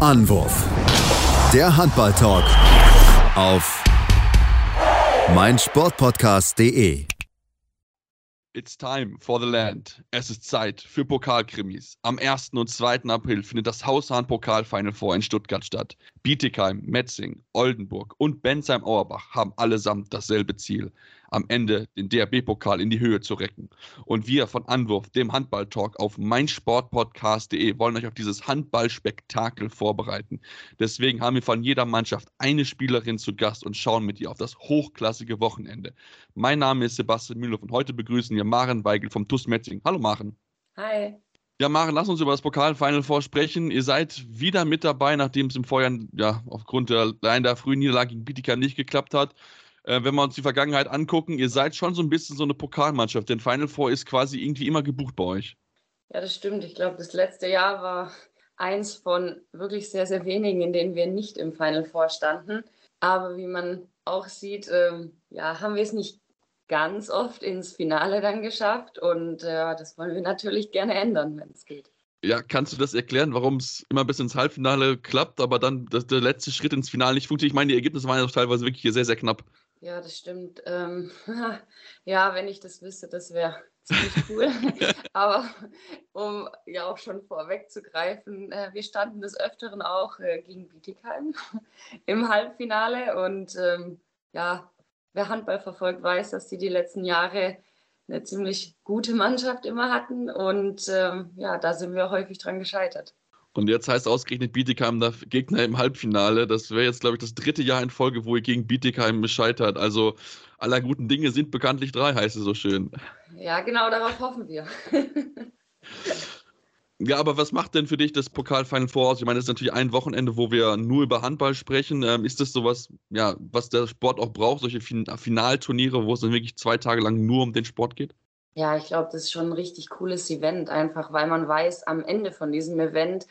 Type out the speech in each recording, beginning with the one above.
Anwurf. Der Handball-Talk auf meinsportpodcast.de. It's time for the land. Es ist Zeit für Pokalkrimis. Am 1. und 2. April findet das Haushahn-Pokal Final Four in Stuttgart statt. Bietigheim, Metzing, Oldenburg und Bensheim-Auerbach haben allesamt dasselbe Ziel am Ende den DRB-Pokal in die Höhe zu recken. Und wir von Anwurf, dem Handball-Talk auf meinsportpodcast.de wollen euch auf dieses Handballspektakel vorbereiten. Deswegen haben wir von jeder Mannschaft eine Spielerin zu Gast und schauen mit ihr auf das hochklassige Wochenende. Mein Name ist Sebastian Mühlhoff und heute begrüßen wir Maren Weigel vom TUS Metzing. Hallo Maren. Hi. Ja, Maren, lass uns über das Pokal-Final vorsprechen. Ihr seid wieder mit dabei, nachdem es im Vorjahr ja, aufgrund der, der frühen Niederlage gegen Bietigheim nicht geklappt hat äh, wenn wir uns die Vergangenheit angucken, ihr seid schon so ein bisschen so eine Pokalmannschaft, denn Final Four ist quasi irgendwie immer gebucht bei euch. Ja, das stimmt. Ich glaube, das letzte Jahr war eins von wirklich sehr, sehr wenigen, in denen wir nicht im Final Four standen. Aber wie man auch sieht, ähm, ja, haben wir es nicht ganz oft ins Finale dann geschafft. Und äh, das wollen wir natürlich gerne ändern, wenn es geht. Ja, kannst du das erklären, warum es immer bis ins Halbfinale klappt, aber dann das, der letzte Schritt ins Finale nicht funktioniert? Ich meine, die Ergebnisse waren ja teilweise wirklich sehr, sehr knapp. Ja, das stimmt. Ähm, ja, wenn ich das wüsste, das wäre ziemlich cool. Aber um ja auch schon vorwegzugreifen, äh, wir standen des Öfteren auch äh, gegen Bietigheim im Halbfinale. Und ähm, ja, wer Handball verfolgt, weiß, dass die die letzten Jahre eine ziemlich gute Mannschaft immer hatten. Und ähm, ja, da sind wir häufig dran gescheitert. Und jetzt heißt ausgerechnet Bietigheim der Gegner im Halbfinale. Das wäre jetzt, glaube ich, das dritte Jahr in Folge, wo ihr gegen Bietigheim bescheitert. Also aller guten Dinge sind bekanntlich drei, heißt es so schön. Ja, genau darauf hoffen wir. ja, aber was macht denn für dich das Pokal-Final Four aus? Ich meine, das ist natürlich ein Wochenende, wo wir nur über Handball sprechen. Ähm, ist das sowas, ja, was der Sport auch braucht, solche fin Finalturniere, wo es dann wirklich zwei Tage lang nur um den Sport geht? Ja, ich glaube, das ist schon ein richtig cooles Event, einfach weil man weiß, am Ende von diesem Event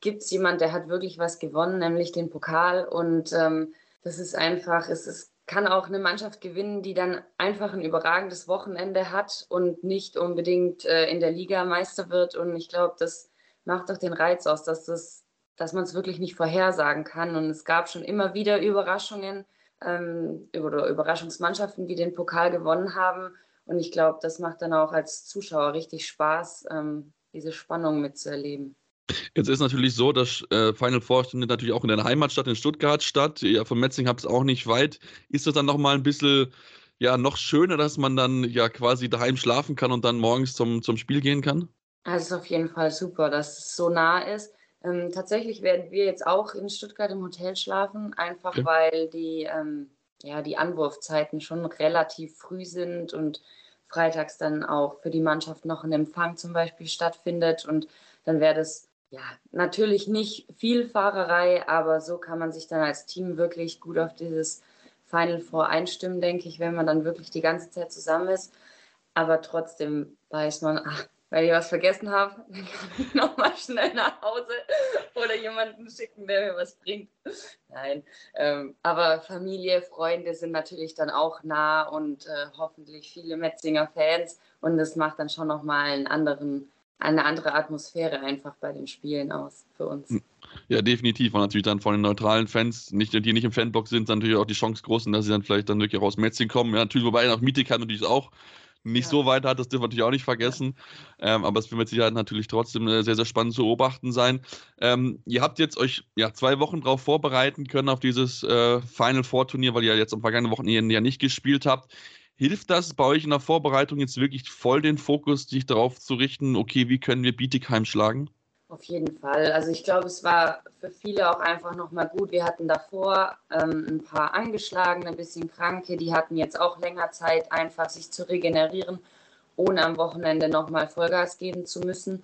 gibt es jemand, der hat wirklich was gewonnen, nämlich den Pokal. Und ähm, das ist einfach, es ist, kann auch eine Mannschaft gewinnen, die dann einfach ein überragendes Wochenende hat und nicht unbedingt äh, in der Liga Meister wird. Und ich glaube, das macht doch den Reiz aus, dass, das, dass man es wirklich nicht vorhersagen kann. Und es gab schon immer wieder Überraschungen ähm, oder Überraschungsmannschaften, die den Pokal gewonnen haben. Und ich glaube, das macht dann auch als Zuschauer richtig Spaß, ähm, diese Spannung mitzuerleben. Jetzt ist natürlich so, dass äh, Final Four findet natürlich auch in deiner Heimatstadt in Stuttgart statt. Ja, von Metzing habt es auch nicht weit. Ist das dann nochmal ein bisschen ja, noch schöner, dass man dann ja quasi daheim schlafen kann und dann morgens zum, zum Spiel gehen kann? Also es ist auf jeden Fall super, dass es so nah ist. Ähm, tatsächlich werden wir jetzt auch in Stuttgart im Hotel schlafen, einfach okay. weil die ähm, ja, die Anwurfzeiten schon relativ früh sind und freitags dann auch für die Mannschaft noch ein Empfang zum Beispiel stattfindet. Und dann wäre das ja natürlich nicht viel Fahrerei, aber so kann man sich dann als Team wirklich gut auf dieses Final Four einstimmen, denke ich, wenn man dann wirklich die ganze Zeit zusammen ist. Aber trotzdem weiß man, ach, weil ich was vergessen habe, dann kann ich nochmal schnell nach Hause oder jemanden schicken, der mir was bringt. Nein, ähm, aber Familie, Freunde sind natürlich dann auch nah und äh, hoffentlich viele Metzinger Fans und das macht dann schon nochmal einen anderen, eine andere Atmosphäre einfach bei den Spielen aus für uns. Hm. Ja, definitiv. Und natürlich dann von den neutralen Fans, nicht, die nicht im Fanblock sind, natürlich auch die Chance groß, dass sie dann vielleicht dann wirklich aus Metzing kommen. Ja, natürlich, wobei nach Miete kann natürlich auch nicht ja. so weit hat, das dürfen wir natürlich auch nicht vergessen. Ja. Ähm, aber es wird mit Sicherheit natürlich trotzdem äh, sehr, sehr spannend zu beobachten sein. Ähm, ihr habt jetzt euch ja zwei Wochen darauf vorbereiten können, auf dieses äh, Final Four Turnier, weil ihr ja jetzt am vergangenen Wochenende ja nicht gespielt habt. Hilft das bei euch in der Vorbereitung jetzt wirklich voll den Fokus, sich darauf zu richten, okay, wie können wir Bietigheim schlagen? Auf jeden Fall. Also ich glaube, es war für viele auch einfach nochmal gut. Wir hatten davor ähm, ein paar angeschlagene, ein bisschen kranke, die hatten jetzt auch länger Zeit, einfach sich zu regenerieren, ohne am Wochenende nochmal Vollgas geben zu müssen.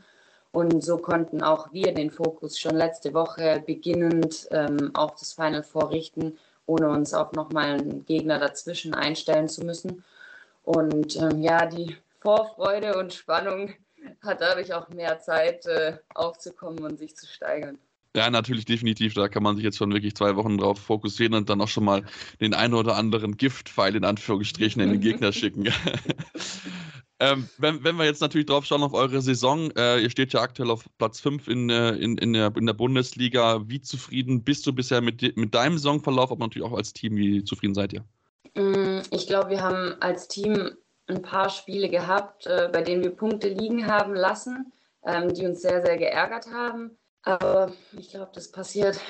Und so konnten auch wir den Fokus schon letzte Woche beginnend ähm, auf das Final vorrichten, ohne uns auch nochmal einen Gegner dazwischen einstellen zu müssen. Und ähm, ja, die Vorfreude und Spannung hat dadurch auch mehr Zeit äh, aufzukommen und sich zu steigern. Ja, natürlich, definitiv. Da kann man sich jetzt schon wirklich zwei Wochen drauf fokussieren und dann auch schon mal den einen oder anderen Giftpfeil in Anführungsstrichen in den Gegner schicken. Ähm, wenn, wenn wir jetzt natürlich drauf schauen auf eure Saison, äh, ihr steht ja aktuell auf Platz 5 in, äh, in, in, der, in der Bundesliga. Wie zufrieden bist du bisher mit, mit deinem Saisonverlauf, aber natürlich auch als Team? Wie zufrieden seid ihr? Mm, ich glaube, wir haben als Team ein paar Spiele gehabt, äh, bei denen wir Punkte liegen haben lassen, ähm, die uns sehr, sehr geärgert haben. Aber ich glaube, das passiert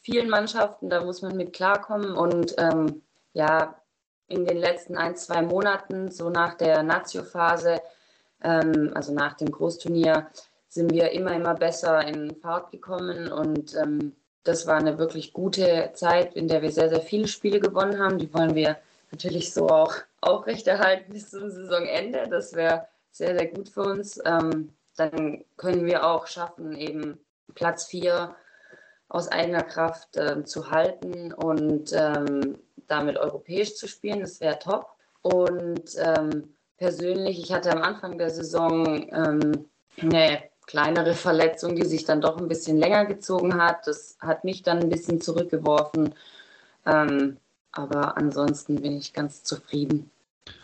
vielen Mannschaften, da muss man mit klarkommen. Und ähm, ja, in den letzten ein, zwei Monaten, so nach der Nazio-Phase, ähm, also nach dem Großturnier, sind wir immer, immer besser in Fahrt gekommen und ähm, das war eine wirklich gute Zeit, in der wir sehr, sehr viele Spiele gewonnen haben. Die wollen wir natürlich so auch aufrechterhalten bis zum Saisonende. Das wäre sehr, sehr gut für uns. Ähm, dann können wir auch schaffen, eben Platz 4 aus eigener Kraft äh, zu halten und ähm, damit europäisch zu spielen. Das wäre top. Und ähm, persönlich, ich hatte am Anfang der Saison ähm, eine kleinere Verletzung, die sich dann doch ein bisschen länger gezogen hat. Das hat mich dann ein bisschen zurückgeworfen. Ähm, aber ansonsten bin ich ganz zufrieden.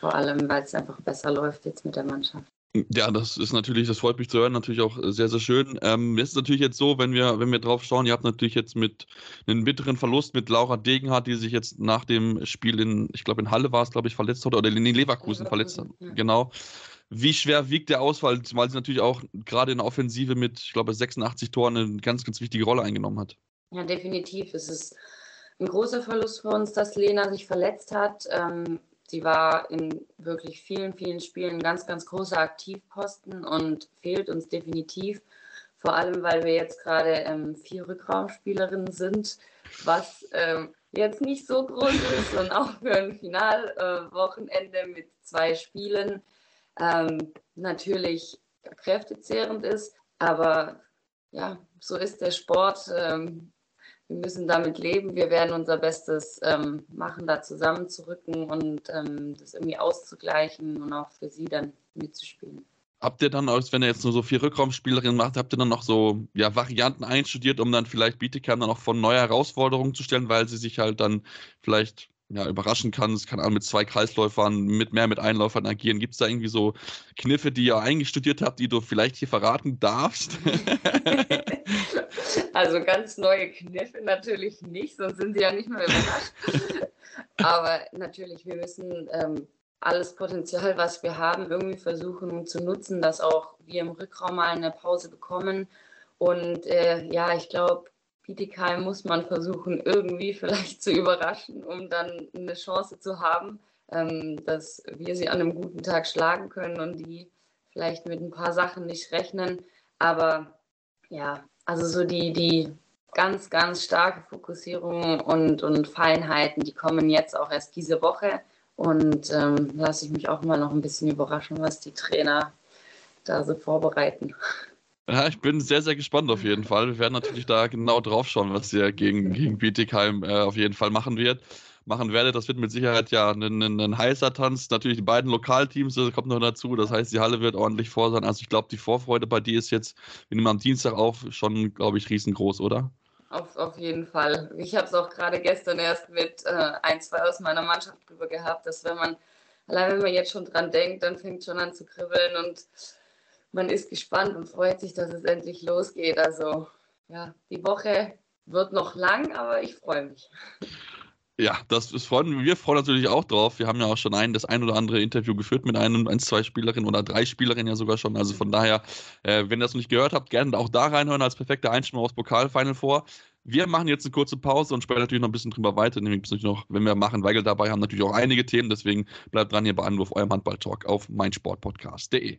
Vor allem, weil es einfach besser läuft jetzt mit der Mannschaft. Ja, das ist natürlich, das freut mich zu hören, natürlich auch sehr, sehr schön. Ähm, es ist natürlich jetzt so, wenn wir, wenn wir drauf schauen, ihr habt natürlich jetzt mit einem bitteren Verlust mit Laura Degenhardt, die sich jetzt nach dem Spiel in, ich glaube in Halle war es, glaube ich, verletzt hat oder in Leverkusen, verletzt hat. Genau. Wie schwer wiegt der Ausfall, weil sie natürlich auch gerade in der Offensive mit, ich glaube, 86 Toren eine ganz, ganz wichtige Rolle eingenommen hat? Ja, definitiv. Es ist ein großer Verlust für uns, dass Lena sich verletzt hat. Ähm, Sie war in wirklich vielen, vielen Spielen ein ganz, ganz großer Aktivposten und fehlt uns definitiv. Vor allem, weil wir jetzt gerade ähm, vier Rückraumspielerinnen sind, was ähm, jetzt nicht so groß ist und auch für ein Finalwochenende äh, mit zwei Spielen ähm, natürlich kräftezehrend ist. Aber ja, so ist der Sport. Ähm, wir müssen damit leben. Wir werden unser Bestes ähm, machen, da zusammenzurücken und ähm, das irgendwie auszugleichen und auch für sie dann mitzuspielen. Habt ihr dann, wenn ihr jetzt nur so vier Rückraumspielerinnen macht, habt ihr dann noch so ja, Varianten einstudiert, um dann vielleicht Bietigheim dann auch von neue Herausforderungen zu stellen, weil sie sich halt dann vielleicht ja, überraschen kann. Es kann auch mit zwei Kreisläufern, mit mehr mit Einläufern agieren. Gibt es da irgendwie so Kniffe, die ihr eingestudiert habt, die du vielleicht hier verraten darfst? Also ganz neue Kniffe natürlich nicht, sonst sind sie ja nicht mehr überrascht. Aber natürlich, wir müssen ähm, alles Potenzial, was wir haben, irgendwie versuchen zu nutzen, dass auch wir im Rückraum mal eine Pause bekommen. Und äh, ja, ich glaube, Bietigheim muss man versuchen, irgendwie vielleicht zu überraschen, um dann eine Chance zu haben, ähm, dass wir sie an einem guten Tag schlagen können und die vielleicht mit ein paar Sachen nicht rechnen. Aber ja, also so die, die ganz, ganz starke Fokussierung und, und Feinheiten, die kommen jetzt auch erst diese Woche. Und ähm, lasse ich mich auch mal noch ein bisschen überraschen, was die Trainer da so vorbereiten. Ja, ich bin sehr, sehr gespannt auf jeden Fall. Wir werden natürlich da genau drauf schauen, was ihr gegen, gegen Bietigheim äh, auf jeden Fall machen wird machen werde. Das wird mit Sicherheit ja ein, ein, ein heißer Tanz. Natürlich die beiden Lokalteams, das kommt noch dazu. Das heißt, die Halle wird ordentlich vor sein. Also ich glaube, die Vorfreude bei dir ist jetzt, wir nehmen am Dienstag auf, schon, glaube ich, riesengroß, oder? Auf, auf jeden Fall. Ich habe es auch gerade gestern erst mit äh, ein, zwei aus meiner Mannschaft drüber gehabt, dass wenn man, allein wenn man jetzt schon dran denkt, dann fängt schon an zu kribbeln und man ist gespannt und freut sich, dass es endlich losgeht. Also ja, die Woche wird noch lang, aber ich freue mich. Ja, das ist freuen wir freuen natürlich auch drauf. Wir haben ja auch schon ein, das ein oder andere Interview geführt mit einem, ein, zwei Spielerinnen oder drei Spielerinnen ja sogar schon. Also von daher, äh, wenn ihr das noch nicht gehört habt, gerne auch da reinhören als perfekte Einstimmung aufs Pokalfinal vor. Wir machen jetzt eine kurze Pause und sprechen natürlich noch ein bisschen drüber weiter. Nämlich noch, wenn wir machen, Weigel dabei haben, natürlich auch einige Themen. Deswegen bleibt dran hier bei Anruf eurem Handball-Talk auf meinsportpodcast.de.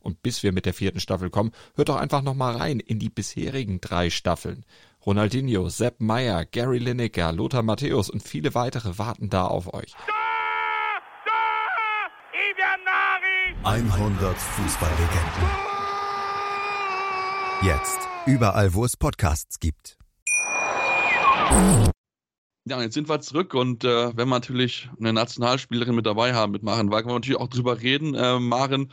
Und bis wir mit der vierten Staffel kommen, hört doch einfach nochmal rein in die bisherigen drei Staffeln. Ronaldinho, Sepp Meyer, Gary Lineker, Lothar Matthäus und viele weitere warten da auf euch. 100 Fußballlegenden. Jetzt überall, wo es Podcasts gibt. Ja, jetzt sind wir zurück und äh, wenn wir natürlich eine Nationalspielerin mit dabei haben, mit Maren Wagner, natürlich auch drüber reden. Äh, Maren,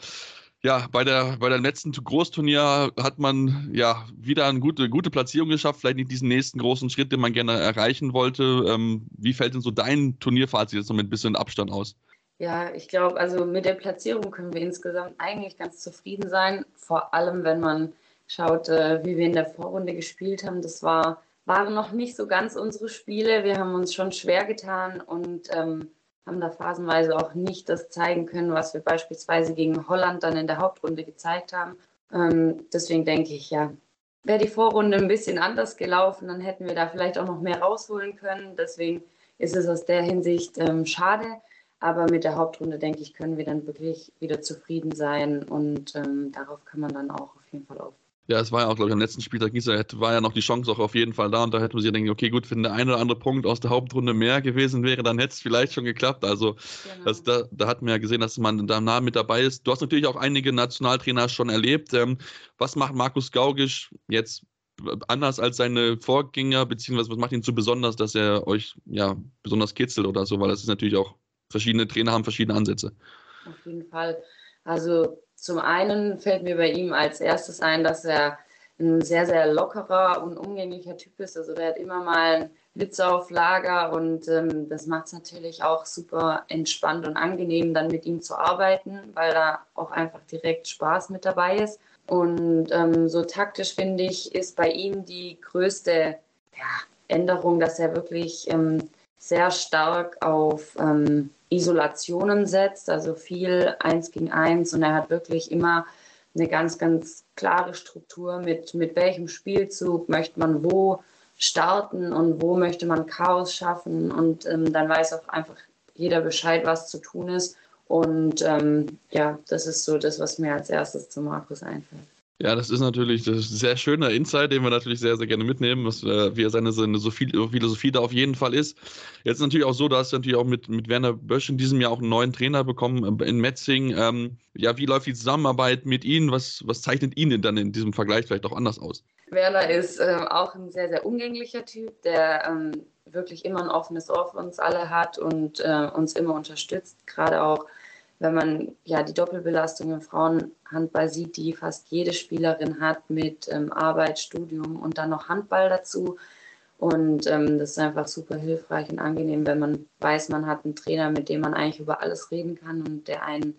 ja, bei der, bei der letzten Großturnier hat man ja wieder eine gute, gute Platzierung geschafft, vielleicht nicht diesen nächsten großen Schritt, den man gerne erreichen wollte. Ähm, wie fällt denn so dein Turnierfazit jetzt noch mit ein bisschen Abstand aus? Ja, ich glaube, also mit der Platzierung können wir insgesamt eigentlich ganz zufrieden sein. Vor allem, wenn man schaut, äh, wie wir in der Vorrunde gespielt haben. Das war, waren noch nicht so ganz unsere Spiele. Wir haben uns schon schwer getan und ähm, haben da phasenweise auch nicht das zeigen können, was wir beispielsweise gegen Holland dann in der Hauptrunde gezeigt haben. Ähm, deswegen denke ich, ja, wäre die Vorrunde ein bisschen anders gelaufen, dann hätten wir da vielleicht auch noch mehr rausholen können. Deswegen ist es aus der Hinsicht ähm, schade. Aber mit der Hauptrunde, denke ich, können wir dann wirklich wieder zufrieden sein und ähm, darauf kann man dann auch auf jeden Fall aufbauen. Ja, es war ja auch, glaube ich, am letzten Spieltag war ja noch die Chance auch auf jeden Fall da und da hätte man sich denken, okay, gut, wenn der eine oder andere Punkt aus der Hauptrunde mehr gewesen wäre, dann hätte es vielleicht schon geklappt. Also genau. das, da, da hat man ja gesehen, dass man da nah mit dabei ist. Du hast natürlich auch einige Nationaltrainer schon erlebt. Ähm, was macht Markus Gaugisch jetzt anders als seine Vorgänger, beziehungsweise was macht ihn so besonders, dass er euch ja besonders kitzelt oder so, weil das ist natürlich auch, verschiedene Trainer haben verschiedene Ansätze. Auf jeden Fall. Also zum einen fällt mir bei ihm als erstes ein, dass er ein sehr, sehr lockerer und umgänglicher Typ ist. Also der hat immer mal einen Witz auf Lager und ähm, das macht es natürlich auch super entspannt und angenehm, dann mit ihm zu arbeiten, weil da auch einfach direkt Spaß mit dabei ist. Und ähm, so taktisch finde ich, ist bei ihm die größte ja, Änderung, dass er wirklich ähm, sehr stark auf ähm, Isolationen setzt, also viel eins gegen eins. Und er hat wirklich immer eine ganz, ganz klare Struktur mit, mit welchem Spielzug möchte man wo starten und wo möchte man Chaos schaffen. Und ähm, dann weiß auch einfach jeder Bescheid, was zu tun ist. Und ähm, ja, das ist so das, was mir als erstes zu Markus einfällt. Ja, das ist natürlich das ist ein sehr schöner Insight, den wir natürlich sehr, sehr gerne mitnehmen, was, äh, wie er seine, seine Philosophie da auf jeden Fall ist. Jetzt natürlich auch so, da hast du natürlich auch mit, mit Werner Bösch in diesem Jahr auch einen neuen Trainer bekommen äh, in Metzing. Ähm, ja, wie läuft die Zusammenarbeit mit Ihnen? Was, was zeichnet ihn dann in diesem Vergleich vielleicht auch anders aus? Werner ist äh, auch ein sehr, sehr umgänglicher Typ, der ähm, wirklich immer ein offenes Ohr für uns alle hat und äh, uns immer unterstützt, gerade auch wenn man ja die Doppelbelastung im Frauenhandball sieht, die fast jede Spielerin hat mit ähm, Arbeit, Studium und dann noch Handball dazu. Und ähm, das ist einfach super hilfreich und angenehm, wenn man weiß, man hat einen Trainer, mit dem man eigentlich über alles reden kann und der einen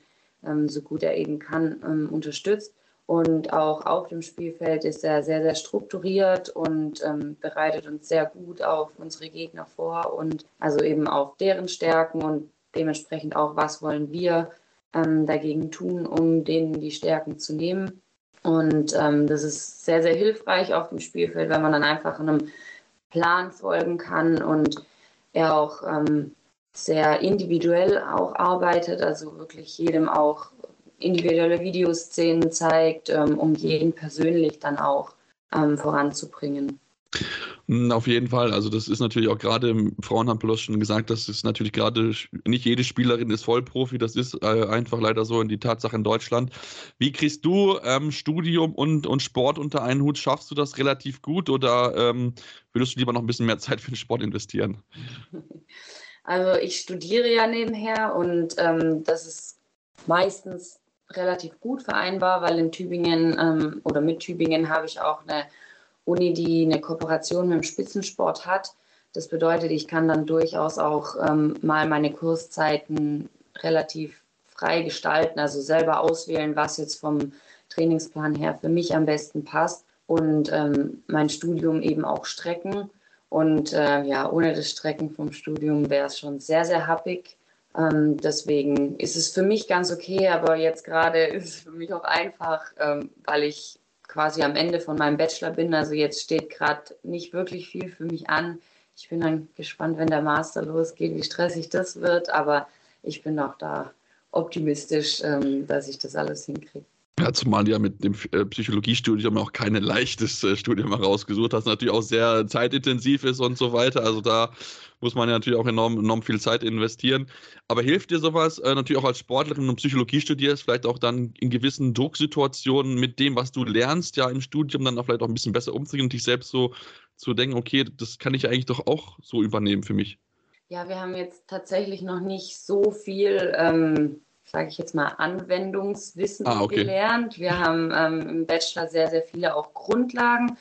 ähm, so gut er eben kann ähm, unterstützt. Und auch auf dem Spielfeld ist er sehr, sehr strukturiert und ähm, bereitet uns sehr gut auf unsere Gegner vor und also eben auf deren Stärken und dementsprechend auch, was wollen wir ähm, dagegen tun, um denen die Stärken zu nehmen. Und ähm, das ist sehr, sehr hilfreich auf dem Spielfeld, wenn man dann einfach einem Plan folgen kann und er auch ähm, sehr individuell auch arbeitet, also wirklich jedem auch individuelle Videoszenen zeigt, ähm, um jeden persönlich dann auch ähm, voranzubringen. Hm, auf jeden Fall. Also das ist natürlich auch gerade im Frauenhandball schon gesagt, dass es natürlich gerade nicht jede Spielerin ist Vollprofi. Das ist äh, einfach leider so in die Tatsache in Deutschland. Wie kriegst du ähm, Studium und, und Sport unter einen Hut? Schaffst du das relativ gut oder ähm, würdest du lieber noch ein bisschen mehr Zeit für den Sport investieren? Also ich studiere ja nebenher und ähm, das ist meistens relativ gut vereinbar, weil in Tübingen ähm, oder mit Tübingen habe ich auch eine Uni, die eine Kooperation mit dem Spitzensport hat. Das bedeutet, ich kann dann durchaus auch ähm, mal meine Kurszeiten relativ frei gestalten, also selber auswählen, was jetzt vom Trainingsplan her für mich am besten passt und ähm, mein Studium eben auch strecken. Und äh, ja, ohne das Strecken vom Studium wäre es schon sehr, sehr happig. Ähm, deswegen ist es für mich ganz okay, aber jetzt gerade ist es für mich auch einfach, ähm, weil ich quasi am Ende von meinem Bachelor bin. Also jetzt steht gerade nicht wirklich viel für mich an. Ich bin dann gespannt, wenn der Master losgeht, wie stressig das wird. Aber ich bin auch da optimistisch, ähm, dass ich das alles hinkriege. Ja, zumal ja mit dem äh, Psychologiestudium auch kein leichtes äh, Studium herausgesucht hast, natürlich auch sehr zeitintensiv ist und so weiter. Also da muss man ja natürlich auch enorm, enorm viel Zeit investieren. Aber hilft dir sowas, äh, natürlich auch als Sportlerin und Psychologie studierst, vielleicht auch dann in gewissen Drucksituationen mit dem, was du lernst, ja im Studium dann auch vielleicht auch ein bisschen besser umzugehen und dich selbst so zu denken, okay, das kann ich eigentlich doch auch so übernehmen für mich? Ja, wir haben jetzt tatsächlich noch nicht so viel. Ähm sage ich jetzt mal, Anwendungswissen ah, okay. gelernt. Wir haben ähm, im Bachelor sehr, sehr viele auch Grundlagen,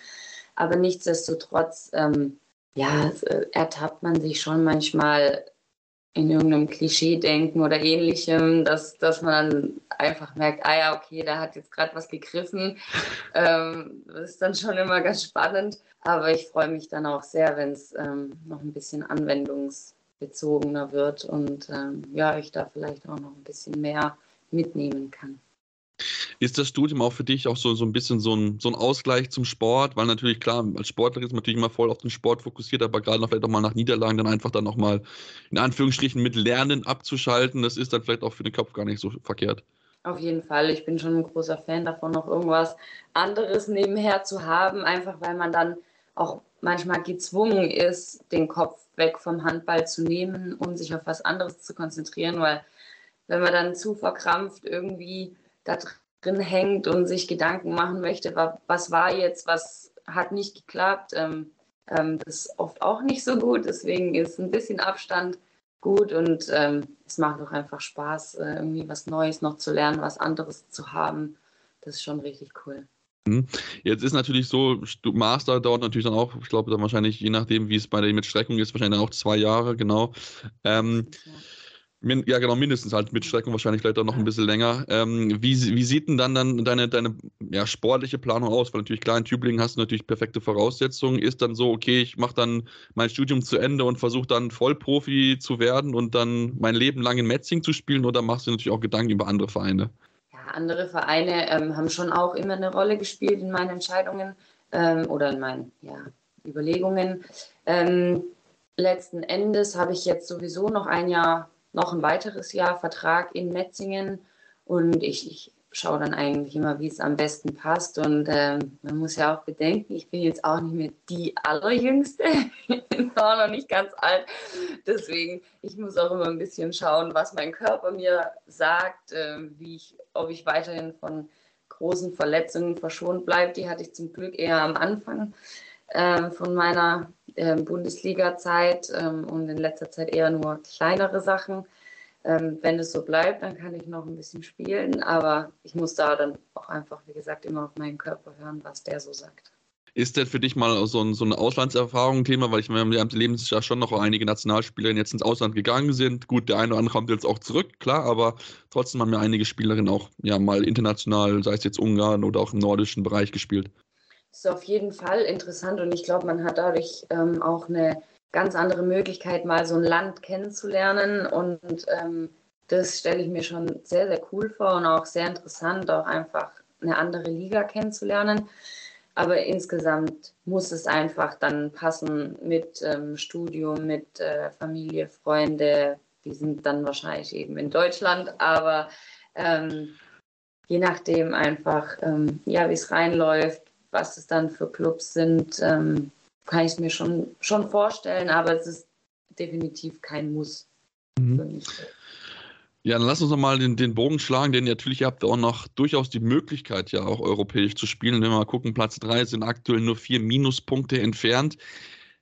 aber nichtsdestotrotz, ähm, ja, äh, ertappt man sich schon manchmal in irgendeinem Klischee-Denken oder ähnlichem, dass, dass man dann einfach merkt, ah ja, okay, da hat jetzt gerade was gegriffen. Ähm, das ist dann schon immer ganz spannend. Aber ich freue mich dann auch sehr, wenn es ähm, noch ein bisschen Anwendungs bezogener wird und ähm, ja, ich da vielleicht auch noch ein bisschen mehr mitnehmen kann. Ist das Studium auch für dich auch so, so ein bisschen so ein, so ein Ausgleich zum Sport? Weil natürlich, klar, als Sportler ist man natürlich immer voll auf den Sport fokussiert, aber gerade noch vielleicht auch mal nach Niederlagen dann einfach dann nochmal in Anführungsstrichen mit Lernen abzuschalten, das ist dann vielleicht auch für den Kopf gar nicht so verkehrt. Auf jeden Fall. Ich bin schon ein großer Fan davon, noch irgendwas anderes nebenher zu haben, einfach weil man dann auch manchmal gezwungen ist, den Kopf weg vom Handball zu nehmen, um sich auf was anderes zu konzentrieren, weil wenn man dann zu verkrampft irgendwie da drin hängt und sich Gedanken machen möchte, was war jetzt, was hat nicht geklappt, ähm, ähm, das ist oft auch nicht so gut. Deswegen ist ein bisschen Abstand gut und ähm, es macht auch einfach Spaß, äh, irgendwie was Neues noch zu lernen, was anderes zu haben. Das ist schon richtig cool. Jetzt ist natürlich so, Master dauert natürlich dann auch, ich glaube dann wahrscheinlich, je nachdem, wie es bei der mit Streckung ist, wahrscheinlich dann auch zwei Jahre, genau. Ähm, min, ja, genau, mindestens halt mit Streckung wahrscheinlich vielleicht auch noch ein bisschen länger. Ähm, wie, wie sieht denn dann, dann deine, deine ja, sportliche Planung aus? Weil natürlich klar, in Tübingen hast du natürlich perfekte Voraussetzungen. Ist dann so, okay, ich mache dann mein Studium zu Ende und versuche dann Vollprofi zu werden und dann mein Leben lang in Metzing zu spielen oder machst du natürlich auch Gedanken über andere Vereine? Andere Vereine ähm, haben schon auch immer eine Rolle gespielt in meinen Entscheidungen ähm, oder in meinen ja, Überlegungen. Ähm, letzten Endes habe ich jetzt sowieso noch ein Jahr, noch ein weiteres Jahr Vertrag in Metzingen und ich, ich schaue dann eigentlich immer, wie es am besten passt. Und ähm, man muss ja auch bedenken, ich bin jetzt auch nicht mehr die Allerjüngste, ich bin auch noch nicht ganz alt. Deswegen, ich muss auch immer ein bisschen schauen, was mein Körper mir sagt, äh, wie ich, ob ich weiterhin von großen Verletzungen verschont bleibe. Die hatte ich zum Glück eher am Anfang äh, von meiner äh, Bundesliga-Zeit ähm, und in letzter Zeit eher nur kleinere Sachen. Ähm, wenn es so bleibt, dann kann ich noch ein bisschen spielen, aber ich muss da dann auch einfach, wie gesagt, immer auf meinen Körper hören, was der so sagt. Ist denn für dich mal so, ein, so eine Auslandserfahrung ein Thema? Weil ich meine, wir haben ja schon noch einige Nationalspielerinnen jetzt ins Ausland gegangen sind. Gut, der eine oder andere kommt jetzt auch zurück, klar, aber trotzdem haben ja einige Spielerinnen auch ja mal international, sei es jetzt Ungarn oder auch im nordischen Bereich gespielt. Das ist auf jeden Fall interessant und ich glaube, man hat dadurch ähm, auch eine ganz andere Möglichkeit, mal so ein Land kennenzulernen. Und ähm, das stelle ich mir schon sehr, sehr cool vor und auch sehr interessant, auch einfach eine andere Liga kennenzulernen. Aber insgesamt muss es einfach dann passen mit ähm, Studium, mit äh, Familie, Freunde. Die sind dann wahrscheinlich eben in Deutschland, aber ähm, je nachdem einfach, ähm, ja, wie es reinläuft, was es dann für Clubs sind, ähm, kann ich es mir schon, schon vorstellen, aber es ist definitiv kein Muss mhm. Ja, dann lass uns nochmal den, den Bogen schlagen, denn natürlich habt ihr auch noch durchaus die Möglichkeit, ja auch europäisch zu spielen. Wenn wir mal gucken, Platz 3 sind aktuell nur vier Minuspunkte entfernt.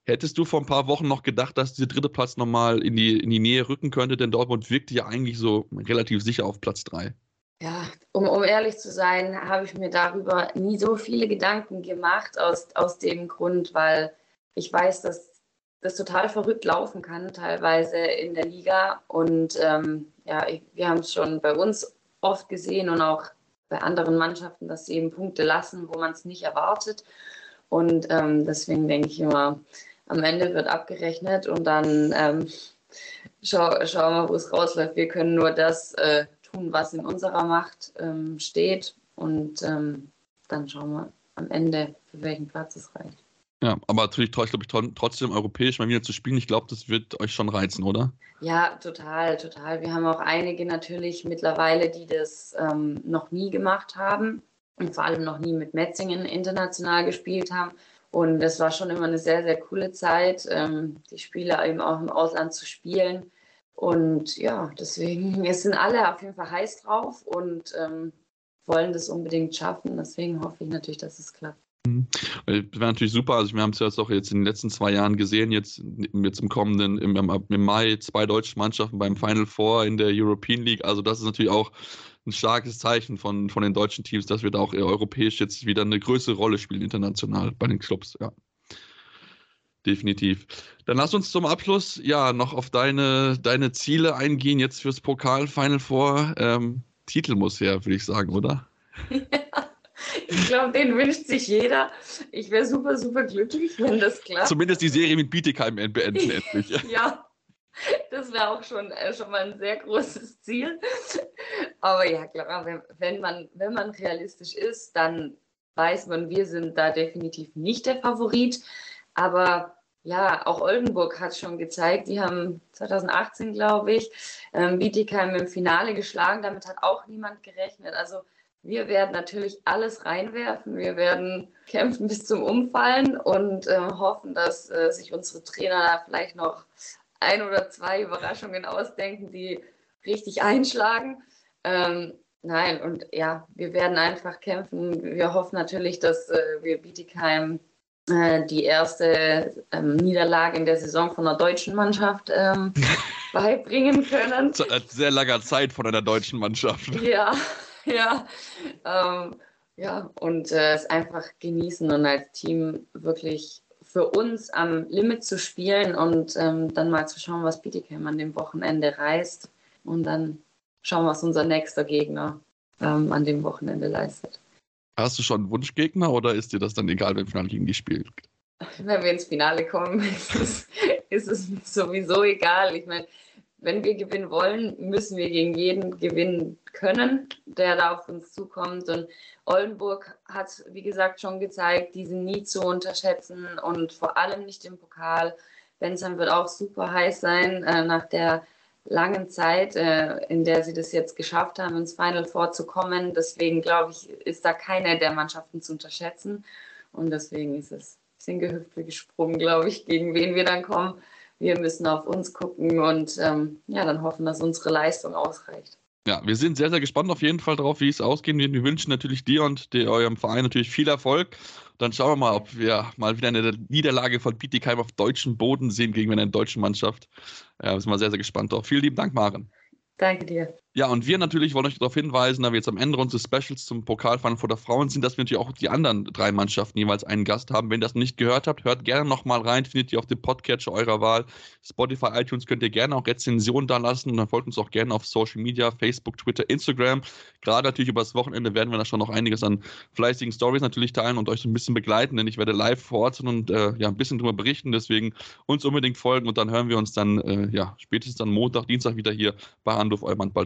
Hättest du vor ein paar Wochen noch gedacht, dass dieser dritte Platz nochmal in die, in die Nähe rücken könnte? Denn Dortmund wirkte ja eigentlich so relativ sicher auf Platz 3. Ja, um, um ehrlich zu sein, habe ich mir darüber nie so viele Gedanken gemacht, aus, aus dem Grund, weil ich weiß, dass das total verrückt laufen kann, teilweise in der Liga. Und ähm, ja, ich, wir haben es schon bei uns oft gesehen und auch bei anderen Mannschaften, dass sie eben Punkte lassen, wo man es nicht erwartet. Und ähm, deswegen denke ich immer, am Ende wird abgerechnet und dann ähm, schau, schauen wir, wo es rausläuft. Wir können nur das äh, tun, was in unserer Macht ähm, steht und ähm, dann schauen wir am Ende, für welchen Platz es reicht. Ja, aber natürlich glaube ich, trotzdem europäisch mal wieder zu spielen, ich glaube, das wird euch schon reizen, oder? Ja, total, total. Wir haben auch einige natürlich mittlerweile, die das ähm, noch nie gemacht haben und vor allem noch nie mit Metzingen international gespielt haben. Und das war schon immer eine sehr, sehr coole Zeit, ähm, die Spiele eben auch im Ausland zu spielen. Und ja, deswegen, wir sind alle auf jeden Fall heiß drauf und ähm, wollen das unbedingt schaffen. Deswegen hoffe ich natürlich, dass es klappt. Mhm. Das wäre natürlich super. Also wir haben es ja auch jetzt in den letzten zwei Jahren gesehen, jetzt, jetzt im kommenden, im, im Mai zwei deutsche Mannschaften beim Final Four in der European League. Also das ist natürlich auch ein starkes Zeichen von, von den deutschen Teams, dass wir da auch europäisch jetzt wieder eine größere Rolle spielen, international bei den Clubs, ja. Definitiv. Dann lass uns zum Abschluss ja noch auf deine, deine Ziele eingehen, jetzt fürs Pokal Final Four. Ähm, Titel muss her, würde ich sagen, oder? Ja. Ich glaube, den wünscht sich jeder. Ich wäre super, super glücklich, wenn das klappt. Zumindest die Serie mit Bietigheim beenden endlich. ja, das wäre auch schon, äh, schon mal ein sehr großes Ziel. Aber ja, klar, wenn, wenn, man, wenn man realistisch ist, dann weiß man, wir sind da definitiv nicht der Favorit. Aber ja, auch Oldenburg hat schon gezeigt, die haben 2018, glaube ich, ähm, Bietigheim im Finale geschlagen. Damit hat auch niemand gerechnet. Also wir werden natürlich alles reinwerfen. Wir werden kämpfen bis zum Umfallen und äh, hoffen, dass äh, sich unsere Trainer da vielleicht noch ein oder zwei Überraschungen ausdenken, die richtig einschlagen. Ähm, nein, und ja, wir werden einfach kämpfen. Wir hoffen natürlich, dass äh, wir Bietigheim die erste ähm, Niederlage in der Saison von der deutschen Mannschaft ähm, beibringen können. Seit sehr langer Zeit von einer deutschen Mannschaft. Ja, ja. Ähm, ja, und äh, es einfach genießen und als Team wirklich für uns am Limit zu spielen und ähm, dann mal zu schauen, was Bietigheim an dem Wochenende reißt und dann schauen, was unser nächster Gegner ähm, an dem Wochenende leistet. Hast du schon einen Wunschgegner oder ist dir das dann egal, wenn Finale gegen die spielt? Wenn wir ins Finale kommen, ist es, ist es sowieso egal. Ich meine, wenn wir gewinnen wollen, müssen wir gegen jeden gewinnen können, der da auf uns zukommt. Und Oldenburg hat, wie gesagt, schon gezeigt, die sind nie zu unterschätzen und vor allem nicht im Pokal. Bensheim wird auch super heiß sein äh, nach der langen Zeit, äh, in der sie das jetzt geschafft haben, ins Final Four zu kommen. Deswegen glaube ich, ist da keine der Mannschaften zu unterschätzen. Und deswegen ist es ein bisschen gehüpft wie gesprungen, glaube ich, gegen wen wir dann kommen wir müssen auf uns gucken und ähm, ja, dann hoffen, dass unsere Leistung ausreicht. Ja, wir sind sehr, sehr gespannt auf jeden Fall darauf, wie es ausgehen wird. Wir wünschen natürlich dir und der, eurem Verein natürlich viel Erfolg. Dann schauen wir mal, ob wir mal wieder eine Niederlage von Bietigheim auf deutschem Boden sehen gegen eine deutsche Mannschaft. Ja, wir sind mal sehr, sehr gespannt drauf. Vielen lieben Dank, Maren. Danke dir. Ja, und wir natürlich wollen euch darauf hinweisen, da wir jetzt am Ende unseres Specials zum Pokalfahren vor der Frauen sind, dass wir natürlich auch die anderen drei Mannschaften jeweils einen Gast haben. Wenn ihr das nicht gehört habt, hört gerne nochmal rein, findet ihr auf dem Podcatcher eurer Wahl. Spotify, iTunes könnt ihr gerne auch Rezensionen da lassen und dann folgt uns auch gerne auf Social Media, Facebook, Twitter, Instagram. Gerade natürlich über das Wochenende werden wir da schon noch einiges an fleißigen Stories natürlich teilen und euch so ein bisschen begleiten, denn ich werde live vor Ort sein und äh, ja, ein bisschen drüber berichten. Deswegen uns unbedingt folgen und dann hören wir uns dann äh, ja, spätestens dann Montag, Dienstag wieder hier bei Anruf Eumann Ball